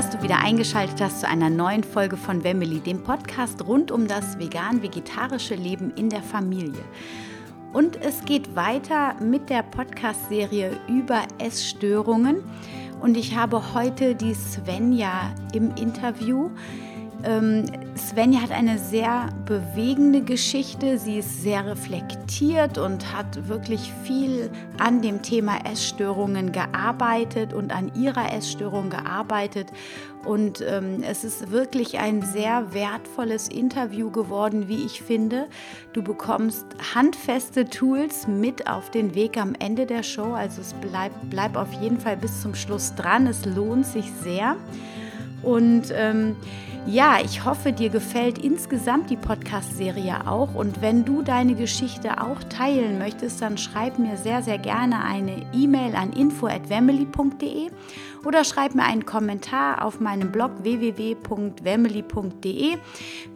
Dass du wieder eingeschaltet hast zu einer neuen Folge von Wemily, dem Podcast rund um das vegan-vegetarische Leben in der Familie. Und es geht weiter mit der Podcast-Serie über Essstörungen. Und ich habe heute die Svenja im Interview. Ähm, Svenja hat eine sehr bewegende Geschichte. Sie ist sehr reflektiert und hat wirklich viel an dem Thema Essstörungen gearbeitet und an ihrer Essstörung gearbeitet. Und ähm, es ist wirklich ein sehr wertvolles Interview geworden, wie ich finde. Du bekommst handfeste Tools mit auf den Weg am Ende der Show. Also es bleibt bleib auf jeden Fall bis zum Schluss dran. Es lohnt sich sehr. Und ähm, ja, ich hoffe, dir gefällt insgesamt die Podcast-Serie auch. Und wenn du deine Geschichte auch teilen möchtest, dann schreib mir sehr, sehr gerne eine E-Mail an info.wemily.de oder schreib mir einen Kommentar auf meinem Blog www.wemily.de,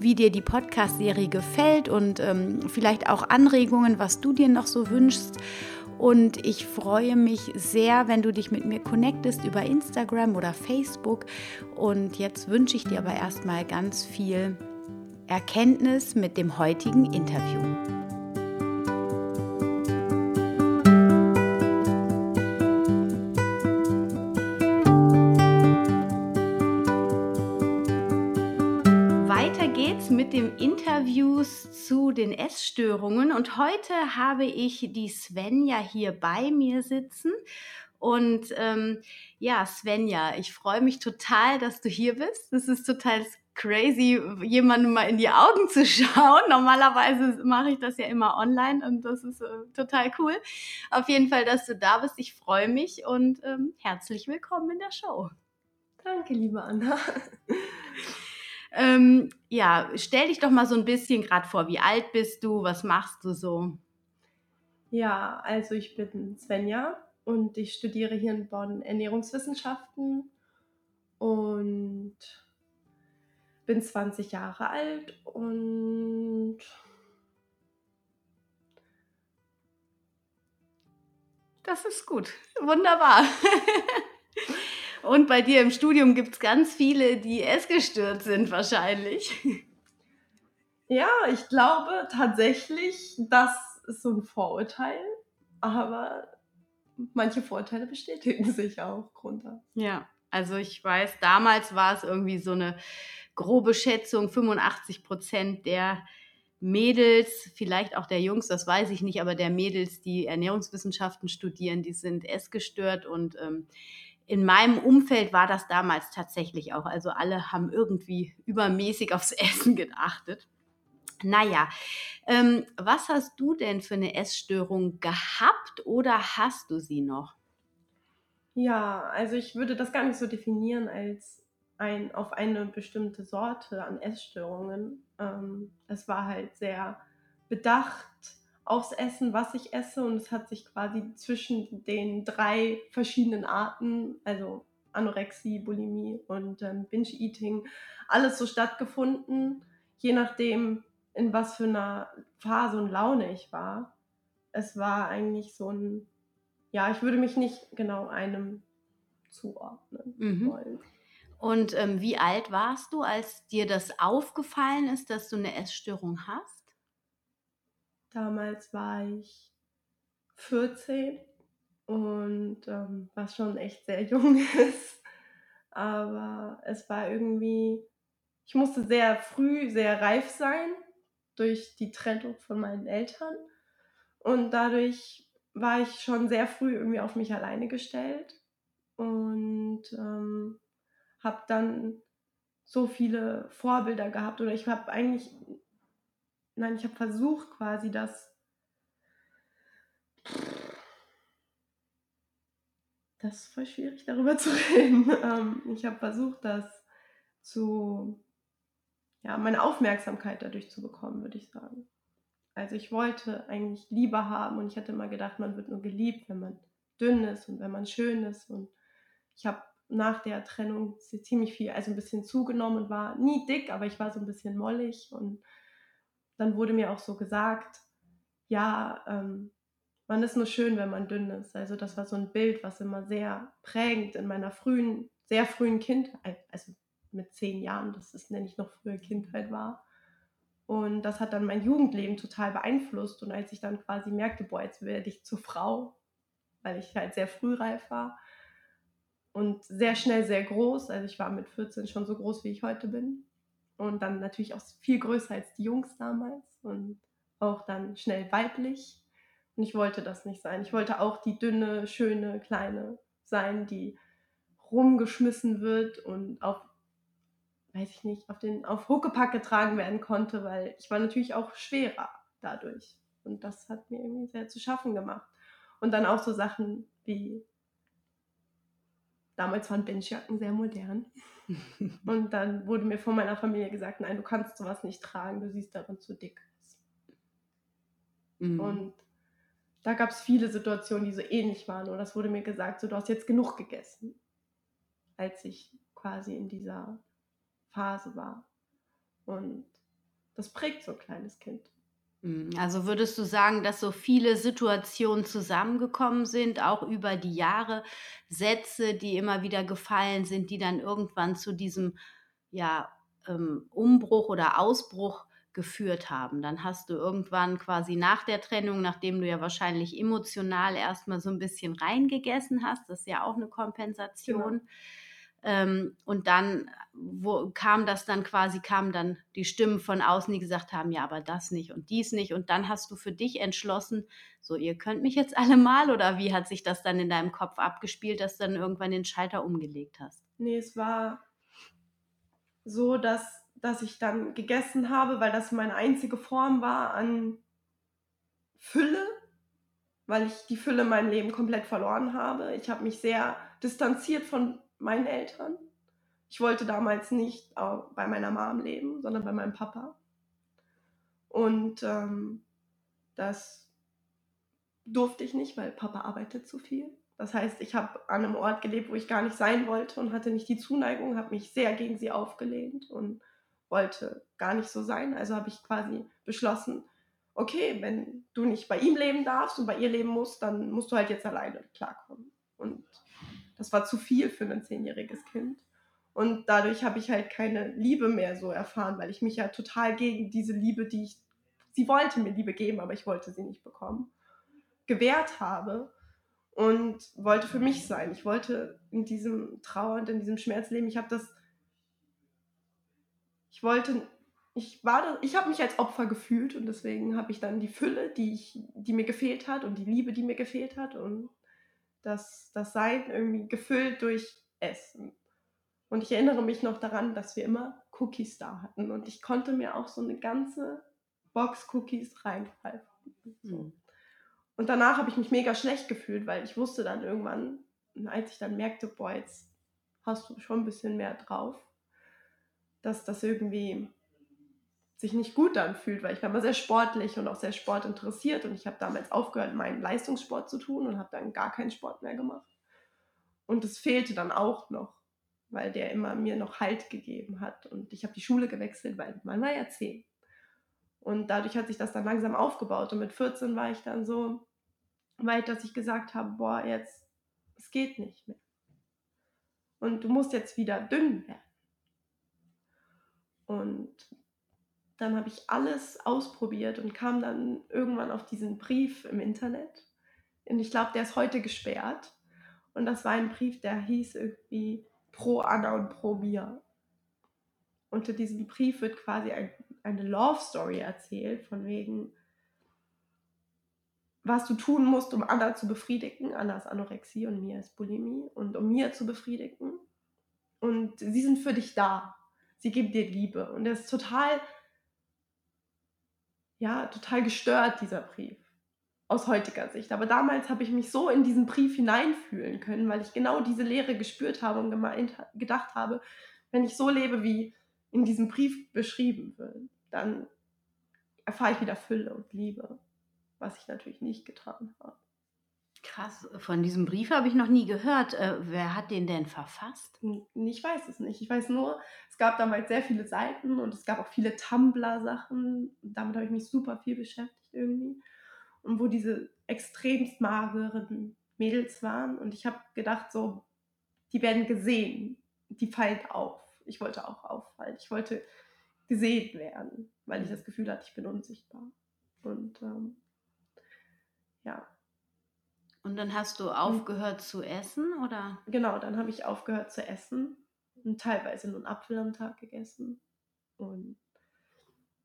wie dir die Podcast-Serie gefällt und ähm, vielleicht auch Anregungen, was du dir noch so wünschst. Und ich freue mich sehr, wenn du dich mit mir connectest über Instagram oder Facebook. Und jetzt wünsche ich dir aber erstmal ganz viel Erkenntnis mit dem heutigen Interview. Dem Interviews zu den Essstörungen und heute habe ich die Svenja hier bei mir sitzen. Und ähm, ja, Svenja, ich freue mich total, dass du hier bist. Das ist total crazy, jemandem mal in die Augen zu schauen. Normalerweise mache ich das ja immer online und das ist äh, total cool. Auf jeden Fall, dass du da bist. Ich freue mich und ähm, herzlich willkommen in der Show. Danke, liebe Anna. Ähm, ja, stell dich doch mal so ein bisschen gerade vor. Wie alt bist du? Was machst du so? Ja, also ich bin Svenja und ich studiere hier in Bonn Ernährungswissenschaften und bin 20 Jahre alt und das ist gut. Wunderbar. Und bei dir im Studium gibt es ganz viele, die essgestört sind wahrscheinlich. Ja, ich glaube tatsächlich, das ist so ein Vorurteil, aber manche Vorteile bestätigen sich auch runter. Ja, also ich weiß, damals war es irgendwie so eine grobe Schätzung, 85 Prozent der Mädels, vielleicht auch der Jungs, das weiß ich nicht, aber der Mädels, die Ernährungswissenschaften studieren, die sind essgestört und ähm, in meinem Umfeld war das damals tatsächlich auch. Also alle haben irgendwie übermäßig aufs Essen geachtet. Naja, ähm, was hast du denn für eine Essstörung gehabt oder hast du sie noch? Ja, also ich würde das gar nicht so definieren als ein, auf eine bestimmte Sorte an Essstörungen. Ähm, es war halt sehr bedacht aufs Essen, was ich esse. Und es hat sich quasi zwischen den drei verschiedenen Arten, also Anorexie, Bulimie und ähm, Binge-Eating, alles so stattgefunden, je nachdem, in was für einer Phase und Laune ich war. Es war eigentlich so ein, ja, ich würde mich nicht genau einem zuordnen mhm. wollen. Und ähm, wie alt warst du, als dir das aufgefallen ist, dass du eine Essstörung hast? Damals war ich 14 und ähm, was schon echt sehr jung ist. Aber es war irgendwie, ich musste sehr früh, sehr reif sein durch die Trennung von meinen Eltern. Und dadurch war ich schon sehr früh irgendwie auf mich alleine gestellt und ähm, habe dann so viele Vorbilder gehabt oder ich habe eigentlich nein, ich habe versucht quasi das. Das ist voll schwierig darüber zu reden. Ähm, ich habe versucht, das zu, ja, meine Aufmerksamkeit dadurch zu bekommen, würde ich sagen. Also ich wollte eigentlich Liebe haben und ich hatte immer gedacht, man wird nur geliebt, wenn man dünn ist und wenn man schön ist. Und ich habe nach der Trennung ziemlich viel, also ein bisschen zugenommen und war nie dick, aber ich war so ein bisschen mollig und dann wurde mir auch so gesagt, ja, ähm, man ist nur schön, wenn man dünn ist. Also das war so ein Bild, was immer sehr prägend in meiner frühen sehr frühen Kindheit, also mit zehn Jahren, das ist nenne ich noch frühe Kindheit war. Und das hat dann mein Jugendleben total beeinflusst. Und als ich dann quasi merkte, boah, jetzt werde ich zur Frau, weil ich halt sehr frühreif war und sehr schnell sehr groß. Also ich war mit 14 schon so groß, wie ich heute bin. Und dann natürlich auch viel größer als die Jungs damals und auch dann schnell weiblich. Und ich wollte das nicht sein. Ich wollte auch die dünne, schöne, kleine sein, die rumgeschmissen wird und auf weiß ich nicht, auf den auf Huckepack getragen werden konnte, weil ich war natürlich auch schwerer dadurch. Und das hat mir irgendwie sehr zu schaffen gemacht. Und dann auch so Sachen wie damals waren Benchjacken sehr modern. und dann wurde mir von meiner Familie gesagt, nein, du kannst sowas nicht tragen, du siehst darin zu dick aus. Mhm. Und da gab es viele Situationen, die so ähnlich waren. Und das wurde mir gesagt, so du hast jetzt genug gegessen, als ich quasi in dieser Phase war. Und das prägt so ein kleines Kind. Hm, also würdest du sagen, dass so viele Situationen zusammengekommen sind, auch über die Jahre, Sätze, die immer wieder gefallen sind, die dann irgendwann zu diesem ja, ähm, Umbruch oder Ausbruch geführt haben. Dann hast du irgendwann quasi nach der Trennung, nachdem du ja wahrscheinlich emotional erstmal so ein bisschen reingegessen hast, das ist ja auch eine Kompensation. Genau ähm, und dann wo, kam das dann quasi, kamen dann die Stimmen von außen, die gesagt haben, ja, aber das nicht und dies nicht. Und dann hast du für dich entschlossen, so, ihr könnt mich jetzt alle mal oder wie hat sich das dann in deinem Kopf abgespielt, dass du dann irgendwann den Schalter umgelegt hast? Nee, es war so, dass, dass ich dann gegessen habe, weil das meine einzige Form war an Fülle, weil ich die Fülle in meinem Leben komplett verloren habe. Ich habe mich sehr distanziert von meinen Eltern. Ich wollte damals nicht bei meiner Mom leben, sondern bei meinem Papa. Und ähm, das durfte ich nicht, weil Papa arbeitet zu viel. Das heißt, ich habe an einem Ort gelebt, wo ich gar nicht sein wollte und hatte nicht die Zuneigung, habe mich sehr gegen sie aufgelehnt und wollte gar nicht so sein. Also habe ich quasi beschlossen, okay, wenn du nicht bei ihm leben darfst und bei ihr leben musst, dann musst du halt jetzt alleine klarkommen. Und das war zu viel für ein zehnjähriges Kind. Und dadurch habe ich halt keine Liebe mehr so erfahren, weil ich mich ja total gegen diese Liebe, die ich, sie wollte mir Liebe geben, aber ich wollte sie nicht bekommen, gewehrt habe und wollte für mich sein. Ich wollte in diesem Trauer und in diesem Schmerz leben. Ich habe das, ich wollte, ich war, da, ich habe mich als Opfer gefühlt und deswegen habe ich dann die Fülle, die ich, die mir gefehlt hat und die Liebe, die mir gefehlt hat und das, das Sein irgendwie gefüllt durch Essen. Und ich erinnere mich noch daran, dass wir immer Cookies da hatten. Und ich konnte mir auch so eine ganze Box Cookies reinpfeifen. So. Mhm. Und danach habe ich mich mega schlecht gefühlt, weil ich wusste dann irgendwann, als ich dann merkte, boah, jetzt hast du schon ein bisschen mehr drauf, dass das irgendwie sich nicht gut anfühlt, weil ich war immer sehr sportlich und auch sehr sportinteressiert und ich habe damals aufgehört, meinen Leistungssport zu tun und habe dann gar keinen Sport mehr gemacht. Und es fehlte dann auch noch, weil der immer mir noch Halt gegeben hat und ich habe die Schule gewechselt, weil man war ja zehn. Und dadurch hat sich das dann langsam aufgebaut und mit 14 war ich dann so weit, dass ich gesagt habe, boah, jetzt, es geht nicht mehr. Und du musst jetzt wieder dünn werden. Und dann habe ich alles ausprobiert und kam dann irgendwann auf diesen Brief im Internet. Und ich glaube, der ist heute gesperrt. Und das war ein Brief, der hieß irgendwie Pro Anna und Pro Mia. Unter diesem Brief wird quasi ein, eine Love Story erzählt, von wegen, was du tun musst, um Anna zu befriedigen. Anna ist Anorexie und Mia ist Bulimie. Und um Mia zu befriedigen. Und sie sind für dich da. Sie geben dir Liebe. Und er ist total ja, total gestört, dieser Brief. Aus heutiger Sicht. Aber damals habe ich mich so in diesen Brief hineinfühlen können, weil ich genau diese Leere gespürt habe und gemeint, gedacht habe, wenn ich so lebe, wie in diesem Brief beschrieben wird, dann erfahre ich wieder Fülle und Liebe, was ich natürlich nicht getan habe. Krass, von diesem Brief habe ich noch nie gehört. Äh, wer hat den denn verfasst? Ich weiß es nicht. Ich weiß nur, es gab damals sehr viele Seiten und es gab auch viele Tumblr-Sachen. Damit habe ich mich super viel beschäftigt irgendwie. Und wo diese extremst mageren Mädels waren. Und ich habe gedacht, so, die werden gesehen, die fallen auf. Ich wollte auch auffallen. Ich wollte gesehen werden, weil ich das Gefühl hatte, ich bin unsichtbar. Und ähm, ja. Und dann hast du aufgehört zu essen, oder? Genau, dann habe ich aufgehört zu essen und teilweise nur einen Apfel am Tag gegessen. Und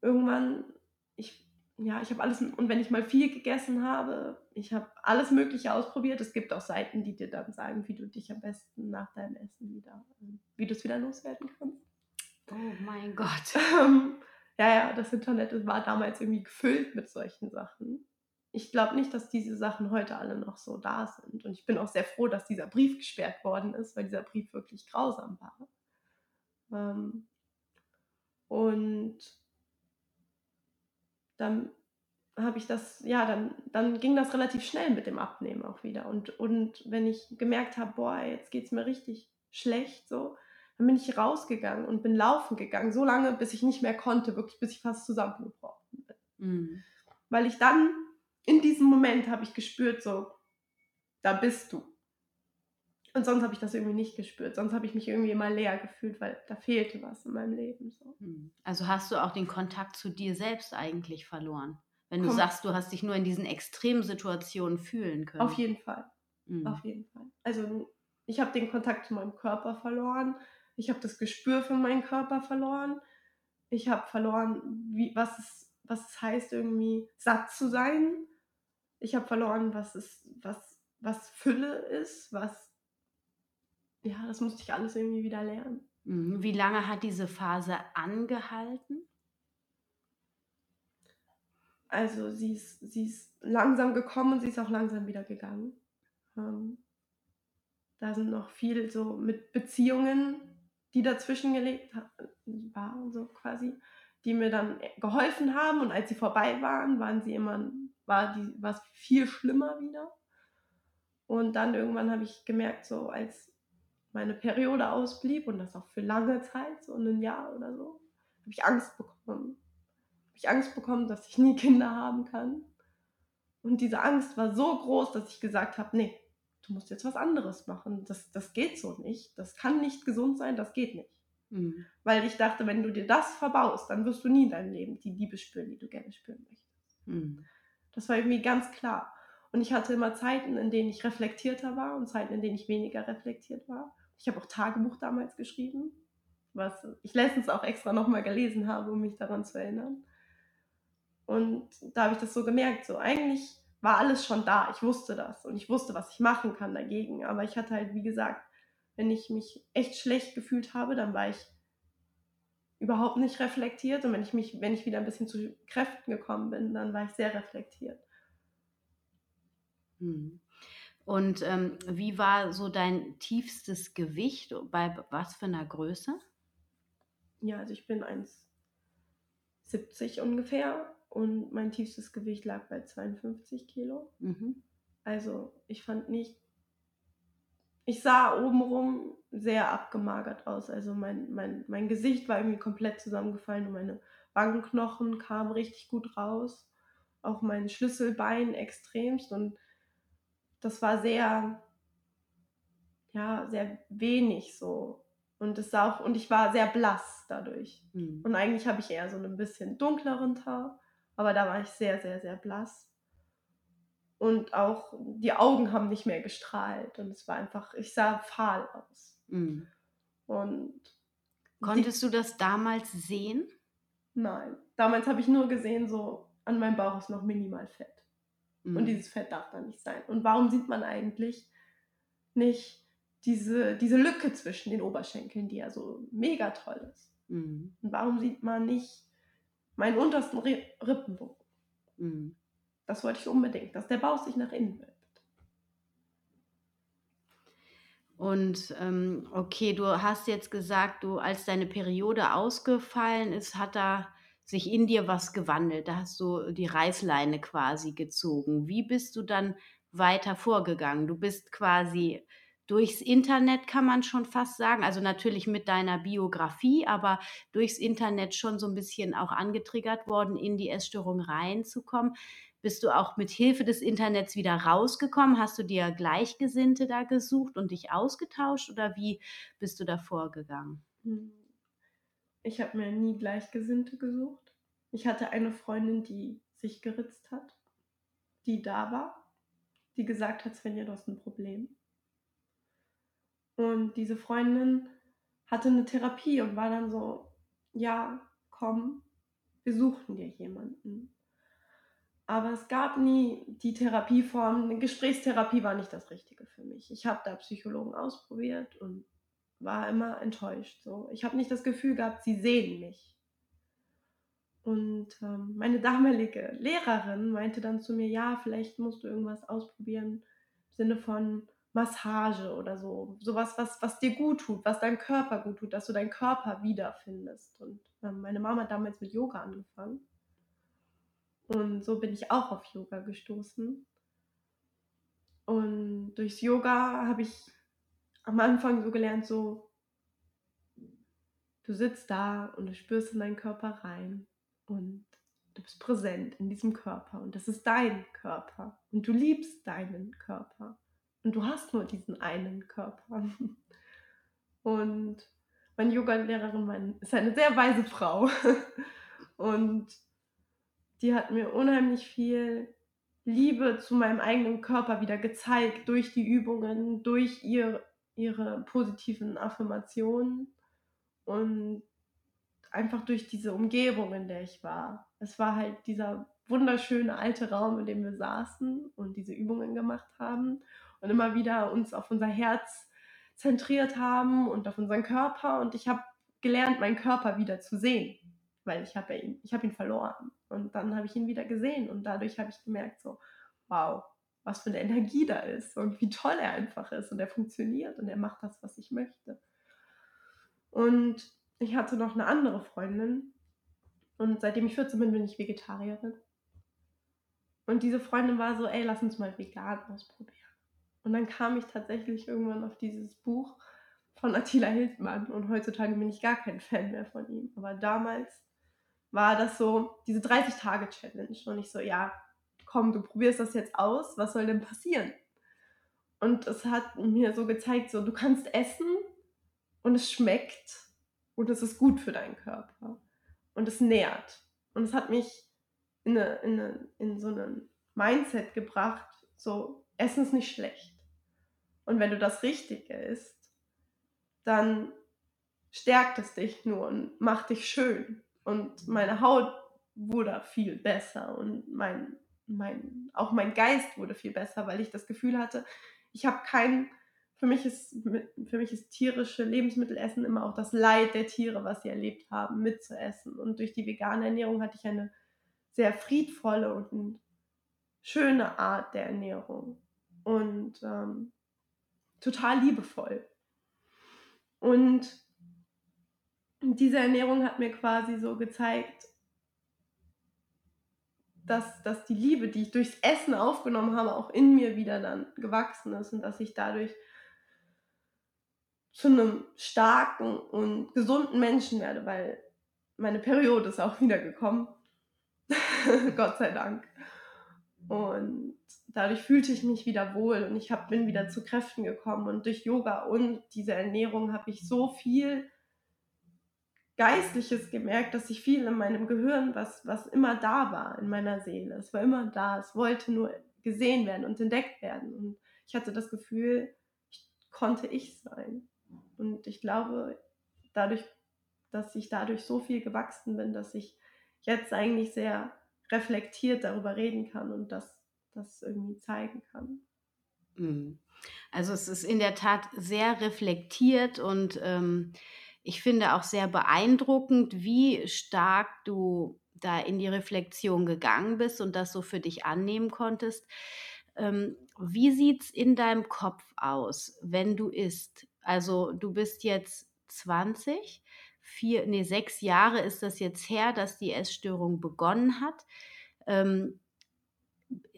irgendwann, ich, ja, ich habe alles, und wenn ich mal viel gegessen habe, ich habe alles Mögliche ausprobiert. Es gibt auch Seiten, die dir dann sagen, wie du dich am besten nach deinem Essen wieder, wie du es wieder loswerden kannst. Oh mein Gott. Ähm, ja, ja, das Internet war damals irgendwie gefüllt mit solchen Sachen. Ich glaube nicht, dass diese Sachen heute alle noch so da sind. Und ich bin auch sehr froh, dass dieser Brief gesperrt worden ist, weil dieser Brief wirklich grausam war. Ähm, und dann habe ich das, ja, dann, dann ging das relativ schnell mit dem Abnehmen auch wieder. Und, und wenn ich gemerkt habe, boah, jetzt geht es mir richtig schlecht, so, dann bin ich rausgegangen und bin laufen gegangen, so lange, bis ich nicht mehr konnte, wirklich bis ich fast zusammengebrochen bin. Mhm. Weil ich dann, in diesem Moment habe ich gespürt, so, da bist du. Und sonst habe ich das irgendwie nicht gespürt. Sonst habe ich mich irgendwie immer leer gefühlt, weil da fehlte was in meinem Leben. So. Hm. Also hast du auch den Kontakt zu dir selbst eigentlich verloren? Wenn du Komm. sagst, du hast dich nur in diesen extremen Situationen fühlen können. Auf jeden Fall. Mhm. Auf jeden Fall. Also ich habe den Kontakt zu meinem Körper verloren. Ich habe das Gespür für meinen Körper verloren. Ich habe verloren, wie, was, es, was es heißt, irgendwie satt zu sein. Ich habe verloren, was, es, was, was Fülle ist, was ja, das musste ich alles irgendwie wieder lernen. Mhm. Wie lange hat diese Phase angehalten? Also sie ist, sie ist langsam gekommen und sie ist auch langsam wieder gegangen. Ähm, da sind noch viel so mit Beziehungen, die dazwischen gelegt waren, so quasi, die mir dann geholfen haben. Und als sie vorbei waren, waren sie immer, war die, war es viel schlimmer wieder. Und dann irgendwann habe ich gemerkt, so als meine Periode ausblieb und das auch für lange Zeit, so ein Jahr oder so, habe ich Angst bekommen. Habe ich Angst bekommen, dass ich nie Kinder haben kann. Und diese Angst war so groß, dass ich gesagt habe, nee, du musst jetzt was anderes machen. Das, das geht so nicht. Das kann nicht gesund sein, das geht nicht. Mhm. Weil ich dachte, wenn du dir das verbaust, dann wirst du nie in deinem Leben die Liebe spüren, die du gerne spüren möchtest. Mhm. Das war irgendwie ganz klar. Und ich hatte immer Zeiten, in denen ich reflektierter war und Zeiten, in denen ich weniger reflektiert war. Ich habe auch Tagebuch damals geschrieben, was ich letztens auch extra nochmal gelesen habe, um mich daran zu erinnern. Und da habe ich das so gemerkt, so eigentlich war alles schon da. Ich wusste das und ich wusste, was ich machen kann dagegen. Aber ich hatte halt, wie gesagt, wenn ich mich echt schlecht gefühlt habe, dann war ich überhaupt nicht reflektiert. Und wenn ich mich, wenn ich wieder ein bisschen zu Kräften gekommen bin, dann war ich sehr reflektiert. Hm. Und ähm, wie war so dein tiefstes Gewicht? Bei was für einer Größe? Ja, also ich bin 1,70 ungefähr und mein tiefstes Gewicht lag bei 52 Kilo. Mhm. Also ich fand nicht, ich sah obenrum sehr abgemagert aus. Also mein, mein, mein Gesicht war irgendwie komplett zusammengefallen und meine Wangenknochen kamen richtig gut raus. Auch mein Schlüsselbein extremst und das war sehr, ja, sehr wenig so. Und es sah auch, und ich war sehr blass dadurch. Mhm. Und eigentlich habe ich eher so einen bisschen dunkleren Haar, aber da war ich sehr, sehr, sehr blass. Und auch die Augen haben nicht mehr gestrahlt. Und es war einfach, ich sah fahl aus. Mhm. Und konntest die, du das damals sehen? Nein. Damals habe ich nur gesehen, so an meinem Bauch ist noch minimal Fett. Mhm. Und dieses Fett darf da nicht sein. Und warum sieht man eigentlich nicht diese, diese Lücke zwischen den Oberschenkeln, die ja so mega toll ist? Mhm. Und warum sieht man nicht meinen untersten Rippenbogen? Mhm. Das wollte ich unbedingt, dass der Bauch sich nach innen wölbt. Und ähm, okay, du hast jetzt gesagt, du als deine Periode ausgefallen ist, hat da sich in dir was gewandelt. Da hast du die Reißleine quasi gezogen. Wie bist du dann weiter vorgegangen? Du bist quasi durchs Internet, kann man schon fast sagen, also natürlich mit deiner Biografie, aber durchs Internet schon so ein bisschen auch angetriggert worden, in die Essstörung reinzukommen. Bist du auch mit Hilfe des Internets wieder rausgekommen? Hast du dir Gleichgesinnte da gesucht und dich ausgetauscht oder wie bist du da vorgegangen? Hm. Ich habe mir nie Gleichgesinnte gesucht. Ich hatte eine Freundin, die sich geritzt hat, die da war, die gesagt hat, Svenja, du hast ein Problem. Und diese Freundin hatte eine Therapie und war dann so, ja, komm, wir suchen dir jemanden. Aber es gab nie die Therapieform. Gesprächstherapie war nicht das Richtige für mich. Ich habe da Psychologen ausprobiert und war immer enttäuscht. So. Ich habe nicht das Gefühl gehabt, sie sehen mich. Und ähm, meine damalige Lehrerin meinte dann zu mir, ja, vielleicht musst du irgendwas ausprobieren im Sinne von Massage oder so. Sowas, was, was dir gut tut, was deinem Körper gut tut, dass du deinen Körper wiederfindest. Und ähm, meine Mama hat damals mit Yoga angefangen. Und so bin ich auch auf Yoga gestoßen. Und durchs Yoga habe ich am Anfang so gelernt, so, du sitzt da und du spürst in deinen Körper rein und du bist präsent in diesem Körper und das ist dein Körper und du liebst deinen Körper und du hast nur diesen einen Körper. Und meine Yoga-Lehrerin ist eine sehr weise Frau und die hat mir unheimlich viel Liebe zu meinem eigenen Körper wieder gezeigt durch die Übungen, durch ihr, ihre positiven Affirmationen und einfach durch diese Umgebung, in der ich war. Es war halt dieser wunderschöne alte Raum, in dem wir saßen und diese Übungen gemacht haben und immer wieder uns auf unser Herz zentriert haben und auf unseren Körper. Und ich habe gelernt, meinen Körper wieder zu sehen, weil ich habe ihn, ich habe ihn verloren. Und dann habe ich ihn wieder gesehen und dadurch habe ich gemerkt, so, wow, was für eine Energie da ist und wie toll er einfach ist und er funktioniert und er macht das, was ich möchte. Und ich hatte noch eine andere Freundin und seitdem ich 14 bin, bin ich Vegetarierin. Und diese Freundin war so, ey, lass uns mal vegan ausprobieren. Und dann kam ich tatsächlich irgendwann auf dieses Buch von Attila Hildmann und heutzutage bin ich gar kein Fan mehr von ihm. Aber damals war das so diese 30-Tage-Challenge und ich so, ja, komm, du probierst das jetzt aus, was soll denn passieren? Und es hat mir so gezeigt, so, du kannst essen und es schmeckt und es ist gut für deinen Körper und es nährt. Und es hat mich in, eine, in, eine, in so ein Mindset gebracht, so Essen ist nicht schlecht. Und wenn du das Richtige isst, dann stärkt es dich nur und macht dich schön. Und meine Haut wurde viel besser und mein, mein, auch mein Geist wurde viel besser, weil ich das Gefühl hatte, ich habe keinen für mich ist, für mich ist tierische Lebensmittelessen immer auch das Leid der Tiere, was sie erlebt haben, mitzuessen. Und durch die vegane Ernährung hatte ich eine sehr friedvolle und schöne Art der Ernährung. Und ähm, total liebevoll. Und diese Ernährung hat mir quasi so gezeigt, dass, dass die Liebe, die ich durchs Essen aufgenommen habe, auch in mir wieder dann gewachsen ist und dass ich dadurch zu einem starken und gesunden Menschen werde, weil meine Periode ist auch wieder gekommen. Gott sei Dank. Und dadurch fühlte ich mich wieder wohl und ich hab, bin wieder zu Kräften gekommen. Und durch Yoga und diese Ernährung habe ich so viel Geistliches gemerkt, dass ich viel in meinem Gehirn, was, was immer da war, in meiner Seele, es war immer da, es wollte nur gesehen werden und entdeckt werden. Und ich hatte das Gefühl, ich konnte ich sein. Und ich glaube, dadurch, dass ich dadurch so viel gewachsen bin, dass ich jetzt eigentlich sehr reflektiert darüber reden kann und das, das irgendwie zeigen kann. Mhm. Also es ist in der Tat sehr reflektiert und ähm, ich finde auch sehr beeindruckend, wie stark du da in die Reflexion gegangen bist und das so für dich annehmen konntest. Ähm, wie sieht es in deinem Kopf aus, wenn du isst? Also du bist jetzt 20, vier, nee, sechs Jahre ist das jetzt her, dass die Essstörung begonnen hat. Ähm,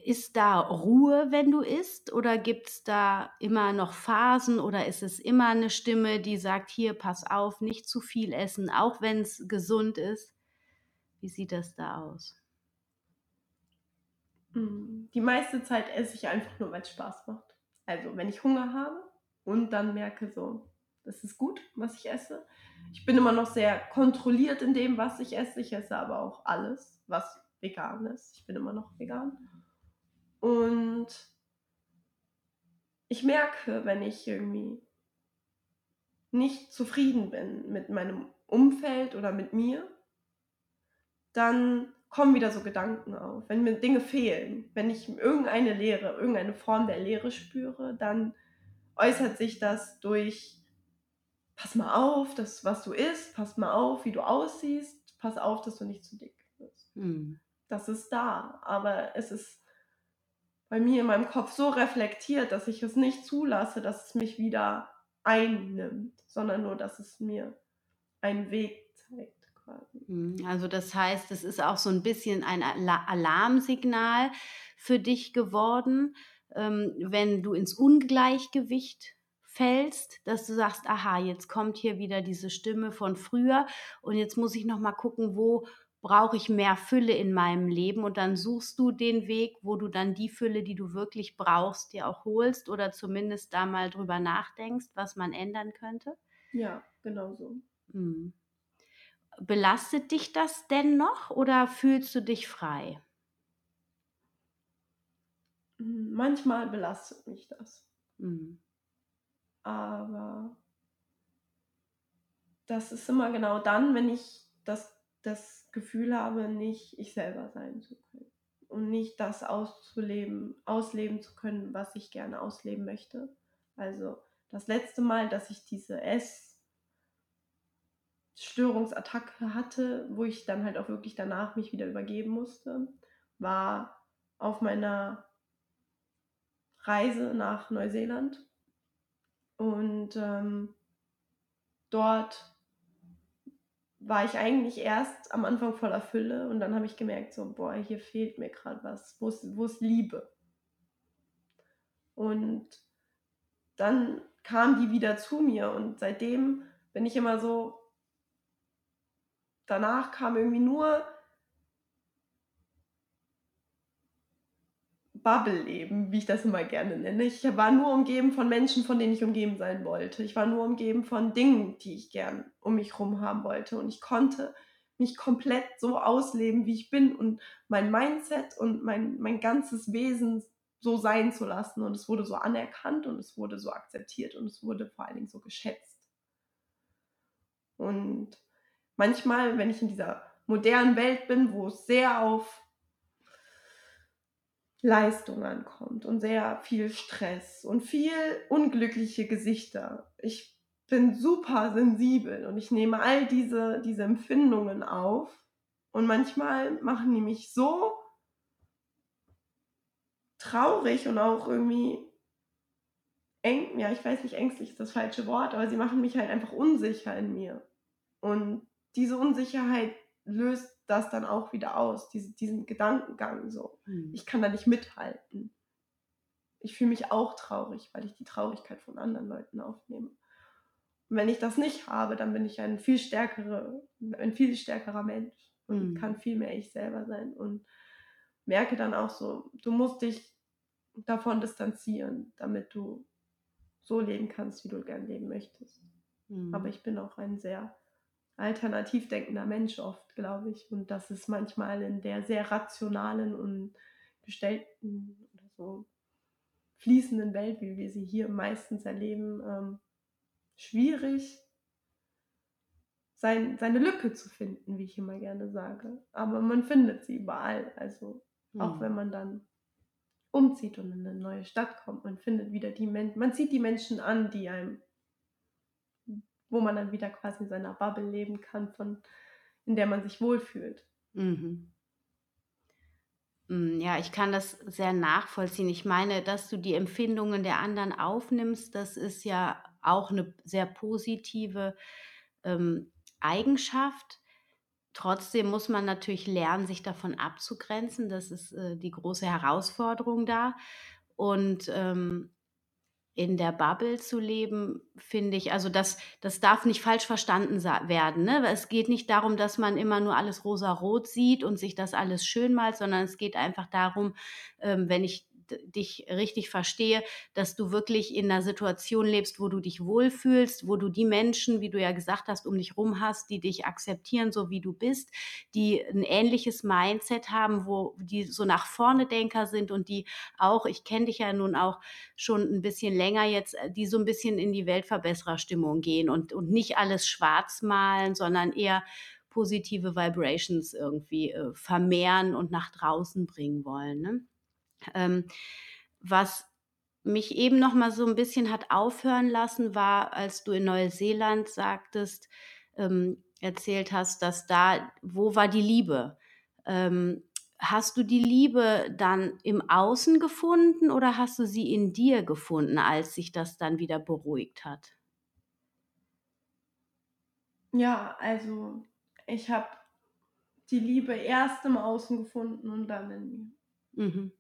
ist da Ruhe, wenn du isst, oder gibt es da immer noch Phasen oder ist es immer eine Stimme, die sagt, hier, pass auf, nicht zu viel essen, auch wenn es gesund ist? Wie sieht das da aus? Mm, die meiste Zeit esse ich einfach nur, weil es Spaß macht. Also wenn ich Hunger habe und dann merke so, das ist gut, was ich esse. Ich bin immer noch sehr kontrolliert in dem, was ich esse. Ich esse aber auch alles, was vegan ist. Ich bin immer noch vegan. Und ich merke, wenn ich irgendwie nicht zufrieden bin mit meinem Umfeld oder mit mir, dann kommen wieder so Gedanken auf. Wenn mir Dinge fehlen, wenn ich irgendeine Leere, irgendeine Form der Leere spüre, dann äußert sich das durch, pass mal auf, das, was du isst, pass mal auf, wie du aussiehst, pass auf, dass du nicht zu dick wirst. Hm. Das ist da, aber es ist bei mir in meinem Kopf so reflektiert, dass ich es nicht zulasse, dass es mich wieder einnimmt, sondern nur, dass es mir einen Weg zeigt. Mhm, also das heißt, es ist auch so ein bisschen ein Alarmsignal für dich geworden, ähm, wenn du ins Ungleichgewicht fällst, dass du sagst, aha, jetzt kommt hier wieder diese Stimme von früher und jetzt muss ich noch mal gucken, wo brauche ich mehr Fülle in meinem Leben und dann suchst du den Weg, wo du dann die Fülle, die du wirklich brauchst, dir auch holst oder zumindest da mal drüber nachdenkst, was man ändern könnte? Ja, genau so. Hm. Belastet dich das denn noch oder fühlst du dich frei? Hm, manchmal belastet mich das. Hm. Aber das ist immer genau dann, wenn ich das, das Gefühl habe, nicht ich selber sein zu können und nicht das auszuleben, ausleben zu können, was ich gerne ausleben möchte. Also das letzte Mal, dass ich diese Essstörungsattacke hatte, wo ich dann halt auch wirklich danach mich wieder übergeben musste, war auf meiner Reise nach Neuseeland. Und ähm, dort war ich eigentlich erst am Anfang voller Fülle und dann habe ich gemerkt, so, boah, hier fehlt mir gerade was. Wo ist, Liebe? Und dann kam die wieder zu mir und seitdem bin ich immer so, danach kam irgendwie nur Bubble-Leben, wie ich das immer gerne nenne. Ich war nur umgeben von Menschen, von denen ich umgeben sein wollte. Ich war nur umgeben von Dingen, die ich gern um mich herum haben wollte. Und ich konnte mich komplett so ausleben, wie ich bin und mein Mindset und mein, mein ganzes Wesen so sein zu lassen. Und es wurde so anerkannt und es wurde so akzeptiert und es wurde vor allen Dingen so geschätzt. Und manchmal, wenn ich in dieser modernen Welt bin, wo es sehr auf Leistung ankommt und sehr viel Stress und viel unglückliche Gesichter. Ich bin super sensibel und ich nehme all diese, diese Empfindungen auf und manchmal machen die mich so traurig und auch irgendwie eng, ja, ich weiß nicht, ängstlich ist das falsche Wort, aber sie machen mich halt einfach unsicher in mir. Und diese Unsicherheit löst das dann auch wieder aus, diese, diesen Gedankengang so. Mhm. Ich kann da nicht mithalten. Ich fühle mich auch traurig, weil ich die Traurigkeit von anderen Leuten aufnehme. Und wenn ich das nicht habe, dann bin ich ein viel stärkere, ein viel stärkerer Mensch und mhm. kann viel mehr ich selber sein und merke dann auch so, du musst dich davon distanzieren, damit du so leben kannst, wie du gern leben möchtest. Mhm. Aber ich bin auch ein sehr alternativ denkender Mensch oft, glaube ich. Und das ist manchmal in der sehr rationalen und gestellten oder so fließenden Welt, wie wir sie hier meistens erleben, ähm, schwierig, sein, seine Lücke zu finden, wie ich immer gerne sage. Aber man findet sie überall. Also mhm. auch wenn man dann umzieht und in eine neue Stadt kommt, man findet wieder die Menschen, man zieht die Menschen an, die einem wo man dann wieder quasi in seiner Bubble leben kann, von, in der man sich wohlfühlt. Mhm. Mm, ja, ich kann das sehr nachvollziehen. Ich meine, dass du die Empfindungen der anderen aufnimmst, das ist ja auch eine sehr positive ähm, Eigenschaft. Trotzdem muss man natürlich lernen, sich davon abzugrenzen. Das ist äh, die große Herausforderung da. Und ähm, in der Bubble zu leben, finde ich, also das, das darf nicht falsch verstanden werden. Ne? Es geht nicht darum, dass man immer nur alles rosa-rot sieht und sich das alles schön malt, sondern es geht einfach darum, ähm, wenn ich dich richtig verstehe, dass du wirklich in einer Situation lebst, wo du dich wohlfühlst, wo du die Menschen, wie du ja gesagt hast, um dich rum hast, die dich akzeptieren, so wie du bist, die ein ähnliches Mindset haben, wo die so nach vorne Denker sind und die auch, ich kenne dich ja nun auch schon ein bisschen länger jetzt, äh, die so ein bisschen in die Weltverbessererstimmung gehen und, und nicht alles schwarz malen, sondern eher positive Vibrations irgendwie äh, vermehren und nach draußen bringen wollen. Ne? Ähm, was mich eben noch mal so ein bisschen hat aufhören lassen, war, als du in Neuseeland sagtest, ähm, erzählt hast, dass da, wo war die Liebe? Ähm, hast du die Liebe dann im Außen gefunden oder hast du sie in dir gefunden, als sich das dann wieder beruhigt hat? Ja, also ich habe die Liebe erst im Außen gefunden und dann in mir. Mhm.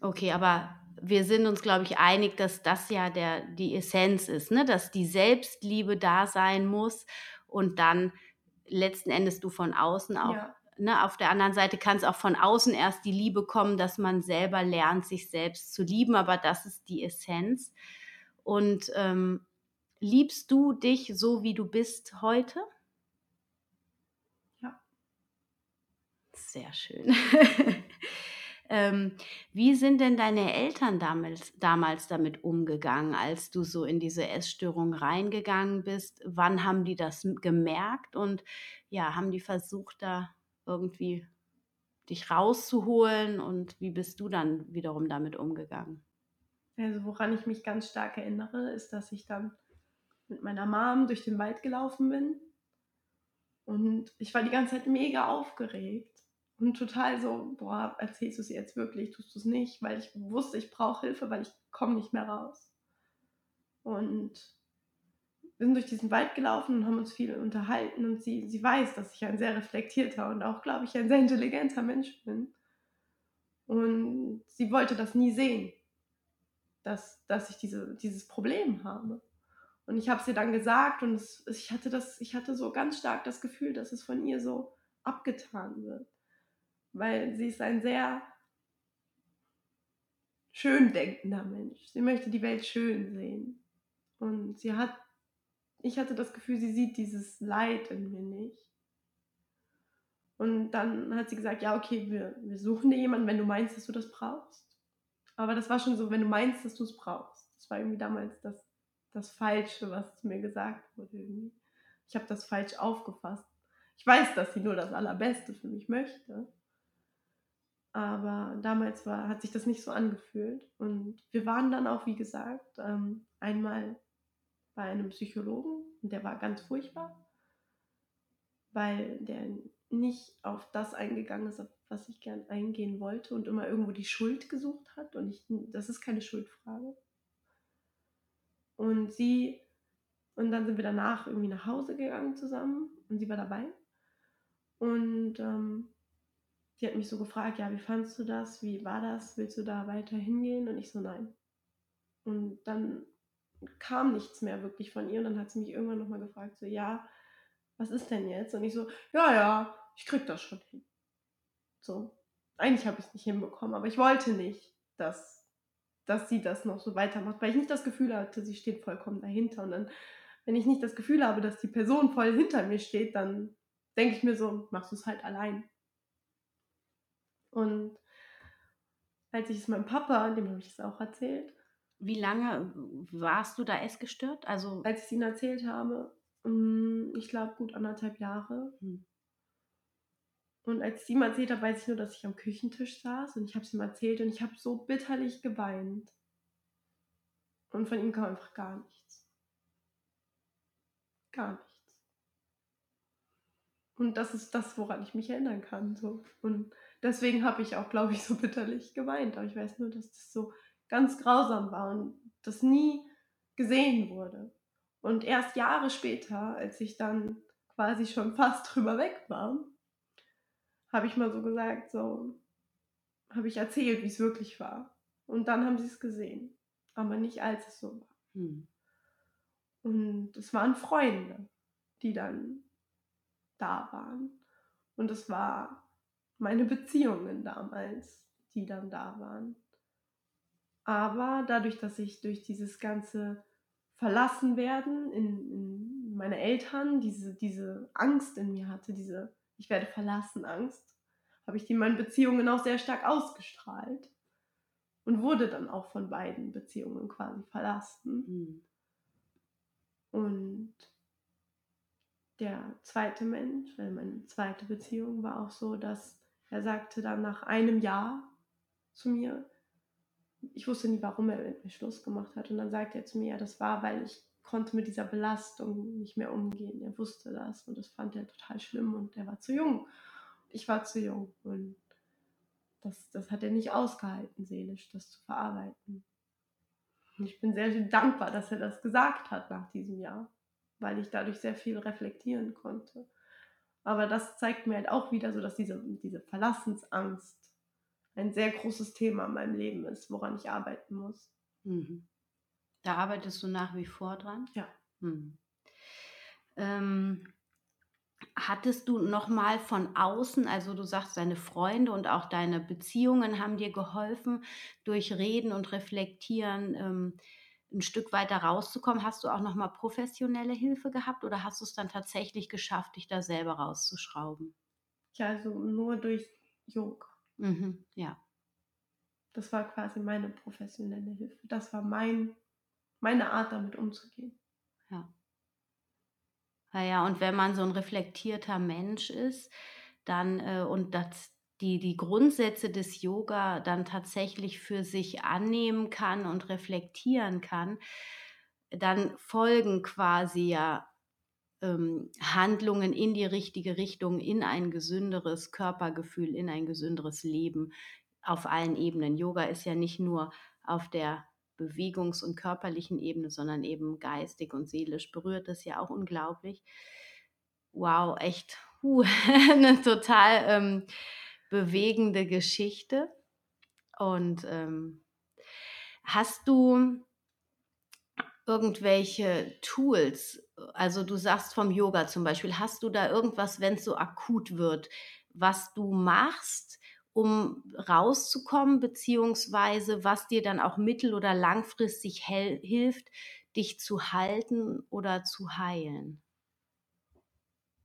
Okay, aber wir sind uns, glaube ich, einig, dass das ja der, die Essenz ist, ne? dass die Selbstliebe da sein muss und dann letzten Endes du von außen auch. Ja. Ne, auf der anderen Seite kann es auch von außen erst die Liebe kommen, dass man selber lernt, sich selbst zu lieben, aber das ist die Essenz. Und ähm, liebst du dich so, wie du bist heute? Ja. Sehr schön. Ähm, wie sind denn deine Eltern damals, damals damit umgegangen, als du so in diese Essstörung reingegangen bist? Wann haben die das gemerkt und ja, haben die versucht, da irgendwie dich rauszuholen und wie bist du dann wiederum damit umgegangen? Also woran ich mich ganz stark erinnere, ist, dass ich dann mit meiner Mom durch den Wald gelaufen bin und ich war die ganze Zeit mega aufgeregt und total so, boah, erzählst du es jetzt wirklich, tust du es nicht, weil ich wusste, ich brauche Hilfe, weil ich komme nicht mehr raus. Und wir sind durch diesen Wald gelaufen und haben uns viel unterhalten und sie, sie weiß, dass ich ein sehr reflektierter und auch, glaube ich, ein sehr intelligenter Mensch bin. Und sie wollte das nie sehen, dass, dass ich diese, dieses Problem habe. Und ich habe es ihr dann gesagt und es, ich, hatte das, ich hatte so ganz stark das Gefühl, dass es von ihr so abgetan wird weil sie ist ein sehr schön denkender Mensch. Sie möchte die Welt schön sehen. Und sie hat, ich hatte das Gefühl, sie sieht dieses Leid in mir nicht. Und dann hat sie gesagt, ja, okay, wir, wir suchen dir jemanden, wenn du meinst, dass du das brauchst. Aber das war schon so, wenn du meinst, dass du es brauchst. Das war irgendwie damals das, das Falsche, was mir gesagt wurde. Irgendwie. Ich habe das falsch aufgefasst. Ich weiß, dass sie nur das Allerbeste für mich möchte. Aber damals war, hat sich das nicht so angefühlt. Und wir waren dann auch, wie gesagt, ähm, einmal bei einem Psychologen und der war ganz furchtbar, weil der nicht auf das eingegangen ist, auf was ich gern eingehen wollte und immer irgendwo die Schuld gesucht hat. Und ich, das ist keine Schuldfrage. Und sie, und dann sind wir danach irgendwie nach Hause gegangen zusammen und sie war dabei. Und ähm, sie hat mich so gefragt, ja, wie fandest du das? Wie war das? Willst du da weiter hingehen? Und ich so, nein. Und dann kam nichts mehr wirklich von ihr und dann hat sie mich irgendwann nochmal gefragt, so, ja, was ist denn jetzt? Und ich so, ja, ja, ich krieg das schon hin. So, eigentlich habe ich es nicht hinbekommen, aber ich wollte nicht, dass, dass sie das noch so weitermacht, weil ich nicht das Gefühl hatte, sie steht vollkommen dahinter. Und dann, wenn ich nicht das Gefühl habe, dass die Person voll hinter mir steht, dann denke ich mir so, machst du es halt allein. Und als ich es meinem Papa, dem habe ich es auch erzählt. Wie lange warst du da essgestört? Also als ich es ihm erzählt habe, mm, ich glaube gut anderthalb Jahre. Hm. Und als ich es ihm erzählt habe, weiß ich nur, dass ich am Küchentisch saß und ich habe es ihm erzählt und ich habe so bitterlich geweint. Und von ihm kam einfach gar nichts. Gar nichts. Und das ist das, woran ich mich erinnern kann. So. Und deswegen habe ich auch, glaube ich, so bitterlich geweint. Aber ich weiß nur, dass das so ganz grausam war und das nie gesehen wurde. Und erst Jahre später, als ich dann quasi schon fast drüber weg war, habe ich mal so gesagt, so habe ich erzählt, wie es wirklich war. Und dann haben sie es gesehen, aber nicht als es so war. Hm. Und es waren Freunde, die dann da waren. Und es war meine Beziehungen damals, die dann da waren. Aber dadurch, dass ich durch dieses ganze Verlassenwerden in, in meine Eltern, diese, diese Angst in mir hatte, diese Ich werde verlassen Angst, habe ich die in meinen Beziehungen auch sehr stark ausgestrahlt und wurde dann auch von beiden Beziehungen quasi verlassen. Mhm. Und der zweite Mensch, weil meine zweite Beziehung war auch so, dass er sagte dann nach einem Jahr zu mir, ich wusste nie, warum er mit mir Schluss gemacht hat. Und dann sagte er zu mir, ja, das war, weil ich konnte mit dieser Belastung nicht mehr umgehen. Er wusste das und das fand er total schlimm und er war zu jung. Ich war zu jung und das, das hat er nicht ausgehalten, seelisch, das zu verarbeiten. Und ich bin sehr, sehr dankbar, dass er das gesagt hat nach diesem Jahr, weil ich dadurch sehr viel reflektieren konnte. Aber das zeigt mir halt auch wieder so, dass diese, diese Verlassensangst ein sehr großes Thema in meinem Leben ist, woran ich arbeiten muss. Mhm. Da arbeitest du nach wie vor dran? Ja. Mhm. Ähm, hattest du noch mal von außen, also du sagst, deine Freunde und auch deine Beziehungen haben dir geholfen, durch Reden und Reflektieren ähm, ein Stück weiter rauszukommen. Hast du auch noch mal professionelle Hilfe gehabt oder hast du es dann tatsächlich geschafft, dich da selber rauszuschrauben? Ja, also nur durch Yoga. Mhm, ja. Das war quasi meine professionelle Hilfe. Das war mein, meine Art, damit umzugehen. Ja. Naja, und wenn man so ein reflektierter Mensch ist, dann äh, und das, die, die Grundsätze des Yoga dann tatsächlich für sich annehmen kann und reflektieren kann, dann folgen quasi ja ähm, Handlungen in die richtige Richtung, in ein gesünderes Körpergefühl, in ein gesünderes Leben auf allen Ebenen. Yoga ist ja nicht nur auf der bewegungs- und körperlichen Ebene, sondern eben geistig und seelisch berührt das ja auch unglaublich. Wow, echt huh, eine total ähm, bewegende Geschichte. Und ähm, hast du irgendwelche Tools? Also du sagst vom Yoga zum Beispiel, hast du da irgendwas, wenn es so akut wird, was du machst, um rauszukommen, beziehungsweise was dir dann auch mittel- oder langfristig hilft, dich zu halten oder zu heilen?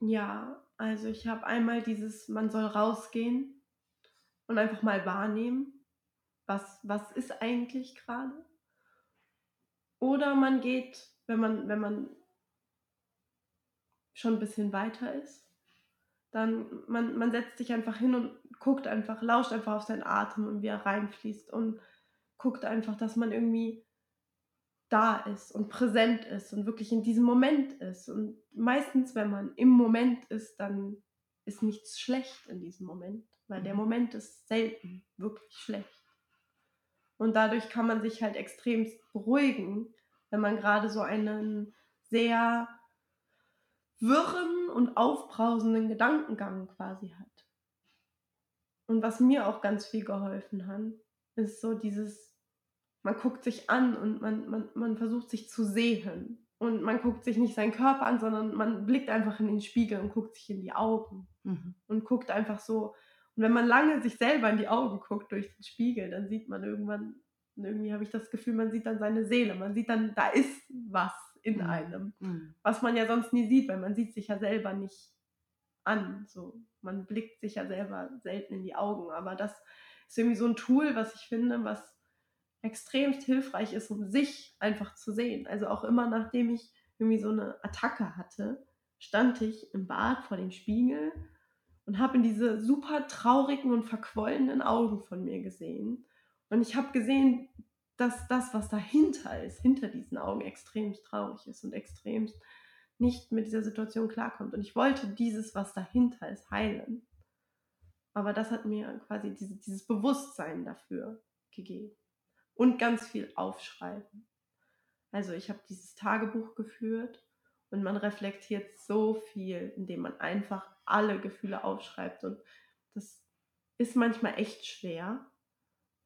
Ja, also ich habe einmal dieses, man soll rausgehen und einfach mal wahrnehmen, was, was ist eigentlich gerade. Oder man geht, wenn man, wenn man schon ein bisschen weiter ist, dann man, man setzt sich einfach hin und guckt einfach, lauscht einfach auf seinen Atem und wie er reinfließt und guckt einfach, dass man irgendwie da ist und präsent ist und wirklich in diesem Moment ist. Und meistens, wenn man im Moment ist, dann ist nichts schlecht in diesem Moment, weil der mhm. Moment ist selten wirklich schlecht. Und dadurch kann man sich halt extrem beruhigen, wenn man gerade so einen sehr wirren und aufbrausenden Gedankengang quasi hat. Und was mir auch ganz viel geholfen hat, ist so dieses, man guckt sich an und man, man, man versucht sich zu sehen. Und man guckt sich nicht seinen Körper an, sondern man blickt einfach in den Spiegel und guckt sich in die Augen. Mhm. Und guckt einfach so. Und wenn man lange sich selber in die Augen guckt durch den Spiegel, dann sieht man irgendwann irgendwie habe ich das Gefühl, man sieht dann seine Seele, man sieht dann, da ist was in mhm. einem, mhm. was man ja sonst nie sieht, weil man sieht sich ja selber nicht an. So, man blickt sich ja selber selten in die Augen, aber das ist irgendwie so ein Tool, was ich finde, was extremst hilfreich ist, um sich einfach zu sehen. Also auch immer nachdem ich irgendwie so eine Attacke hatte, stand ich im Bad vor dem Spiegel und habe in diese super traurigen und verquollenen Augen von mir gesehen und ich habe gesehen, dass das, was dahinter ist, hinter diesen Augen extrem traurig ist und extrem nicht mit dieser Situation klarkommt. Und ich wollte dieses, was dahinter ist, heilen. Aber das hat mir quasi diese, dieses Bewusstsein dafür gegeben. Und ganz viel aufschreiben. Also ich habe dieses Tagebuch geführt und man reflektiert so viel, indem man einfach alle Gefühle aufschreibt. Und das ist manchmal echt schwer,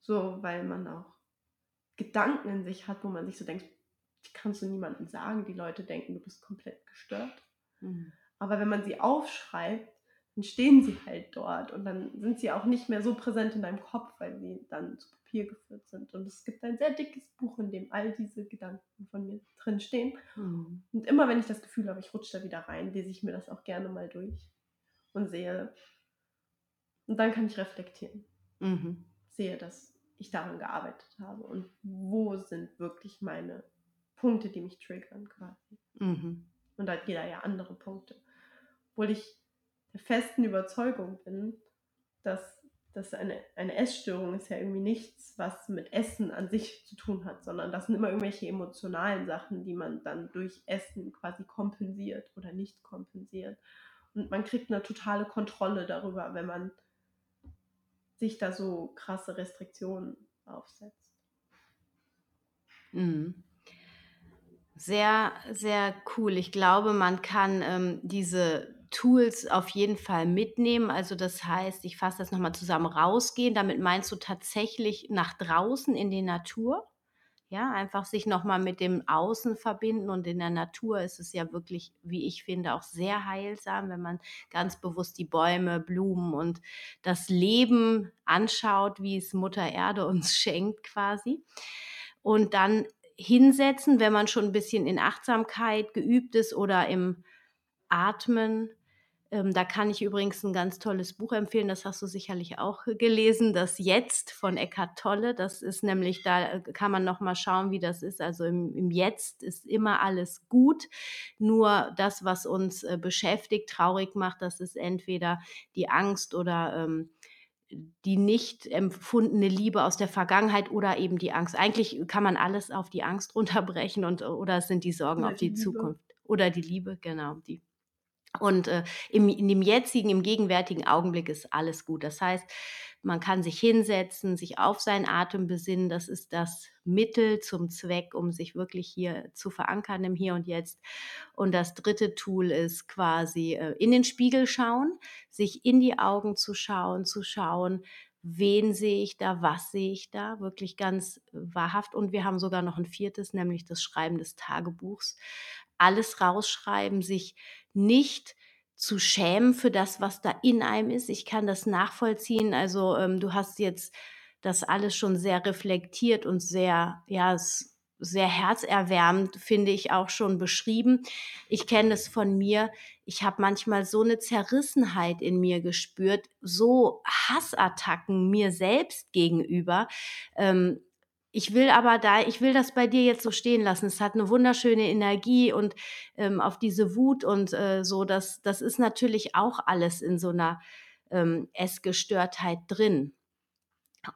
so, weil man auch Gedanken in sich hat, wo man sich so denkt, die kannst du niemandem sagen. Die Leute denken, du bist komplett gestört. Mhm. Aber wenn man sie aufschreibt, dann stehen sie halt dort und dann sind sie auch nicht mehr so präsent in deinem Kopf, weil sie dann zu Papier geführt sind. Und es gibt ein sehr dickes Buch, in dem all diese Gedanken von mir drin stehen. Mhm. Und immer wenn ich das Gefühl habe, ich rutsche da wieder rein, lese ich mir das auch gerne mal durch und sehe. Und dann kann ich reflektieren. Mhm. Sehe, dass ich daran gearbeitet habe und wo sind wirklich meine Punkte, die mich triggern quasi. Mhm. Und da hat jeder ja andere Punkte. Obwohl ich festen Überzeugung bin, dass, dass eine, eine Essstörung ist ja irgendwie nichts, was mit Essen an sich zu tun hat, sondern das sind immer irgendwelche emotionalen Sachen, die man dann durch Essen quasi kompensiert oder nicht kompensiert. Und man kriegt eine totale Kontrolle darüber, wenn man sich da so krasse Restriktionen aufsetzt. Mhm. Sehr, sehr cool. Ich glaube, man kann ähm, diese Tools auf jeden Fall mitnehmen. Also das heißt, ich fasse das nochmal zusammen, rausgehen. Damit meinst du tatsächlich nach draußen in die Natur. Ja, einfach sich nochmal mit dem Außen verbinden und in der Natur ist es ja wirklich, wie ich finde, auch sehr heilsam, wenn man ganz bewusst die Bäume, Blumen und das Leben anschaut, wie es Mutter Erde uns schenkt quasi. Und dann hinsetzen, wenn man schon ein bisschen in Achtsamkeit geübt ist oder im Atmen. Ähm, da kann ich übrigens ein ganz tolles Buch empfehlen, das hast du sicherlich auch gelesen, das Jetzt von Eckhart Tolle. Das ist nämlich, da äh, kann man noch mal schauen, wie das ist. Also im, im Jetzt ist immer alles gut. Nur das, was uns äh, beschäftigt, traurig macht, das ist entweder die Angst oder ähm, die nicht empfundene Liebe aus der Vergangenheit oder eben die Angst. Eigentlich kann man alles auf die Angst runterbrechen und oder es sind die Sorgen oder auf die, die Zukunft oder die Liebe, genau, die und äh, im, in dem jetzigen, im gegenwärtigen Augenblick ist alles gut. Das heißt, man kann sich hinsetzen, sich auf seinen Atem besinnen. Das ist das Mittel zum Zweck, um sich wirklich hier zu verankern im Hier und Jetzt. Und das dritte Tool ist quasi äh, in den Spiegel schauen, sich in die Augen zu schauen, zu schauen, wen sehe ich da, was sehe ich da, wirklich ganz wahrhaft. Und wir haben sogar noch ein viertes, nämlich das Schreiben des Tagebuchs. Alles rausschreiben, sich nicht zu schämen für das, was da in einem ist. Ich kann das nachvollziehen. Also ähm, du hast jetzt das alles schon sehr reflektiert und sehr, ja, sehr herzerwärmend, finde ich auch schon beschrieben. Ich kenne es von mir. Ich habe manchmal so eine Zerrissenheit in mir gespürt, so Hassattacken mir selbst gegenüber. Ähm, ich will aber da, ich will das bei dir jetzt so stehen lassen. Es hat eine wunderschöne Energie und ähm, auf diese Wut und äh, so, das, das ist natürlich auch alles in so einer ähm, Essgestörtheit drin.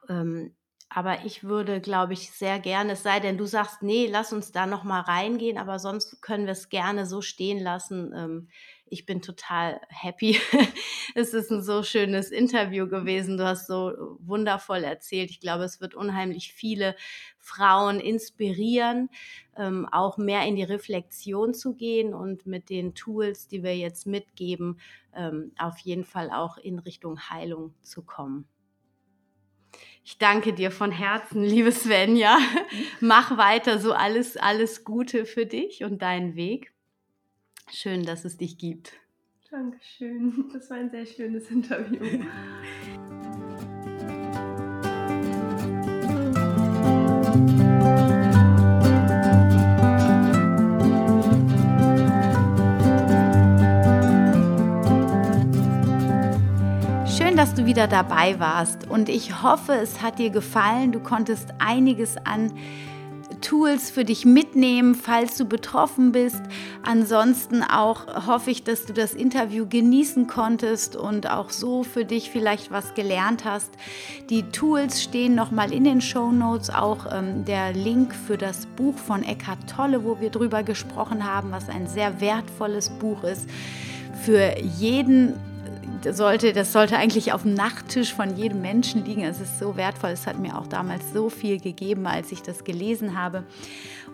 Ähm, aber ich würde, glaube ich, sehr gerne, es sei denn, du sagst, nee, lass uns da noch mal reingehen, aber sonst können wir es gerne so stehen lassen. Ähm, ich bin total happy. es ist ein so schönes Interview gewesen. Du hast so wundervoll erzählt. Ich glaube, es wird unheimlich viele Frauen inspirieren, ähm, auch mehr in die Reflexion zu gehen und mit den Tools, die wir jetzt mitgeben, ähm, auf jeden Fall auch in Richtung Heilung zu kommen. Ich danke dir von Herzen, liebe Svenja. Mach weiter so alles, alles Gute für dich und deinen Weg. Schön, dass es dich gibt. Dankeschön. Das war ein sehr schönes Interview. Schön, dass du wieder dabei warst und ich hoffe, es hat dir gefallen. Du konntest einiges an Tools für dich mitnehmen, falls du betroffen bist. Ansonsten auch hoffe ich, dass du das Interview genießen konntest und auch so für dich vielleicht was gelernt hast. Die Tools stehen nochmal in den Show Notes, auch ähm, der Link für das Buch von Eckhart Tolle, wo wir drüber gesprochen haben, was ein sehr wertvolles Buch ist für jeden sollte, das sollte eigentlich auf dem Nachttisch von jedem Menschen liegen. Es ist so wertvoll. Es hat mir auch damals so viel gegeben, als ich das gelesen habe.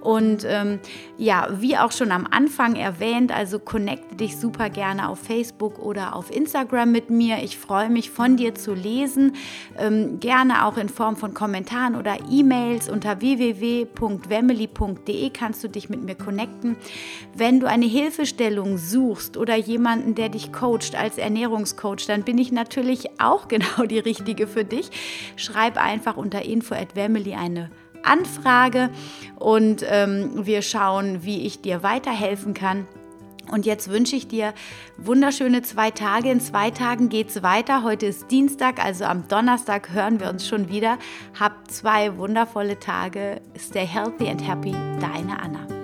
Und ähm, ja, wie auch schon am Anfang erwähnt, also connecte dich super gerne auf Facebook oder auf Instagram mit mir. Ich freue mich von dir zu lesen, ähm, gerne auch in Form von Kommentaren oder E-Mails unter www.wemily.de kannst du dich mit mir connecten. Wenn du eine Hilfestellung suchst oder jemanden, der dich coacht als Ernährungscoach, dann bin ich natürlich auch genau die richtige für dich. Schreib einfach unter info at eine Anfrage und ähm, wir schauen, wie ich dir weiterhelfen kann. Und jetzt wünsche ich dir wunderschöne zwei Tage. In zwei Tagen geht es weiter. Heute ist Dienstag, also am Donnerstag hören wir uns schon wieder. Hab zwei wundervolle Tage. Stay healthy and happy. Deine Anna.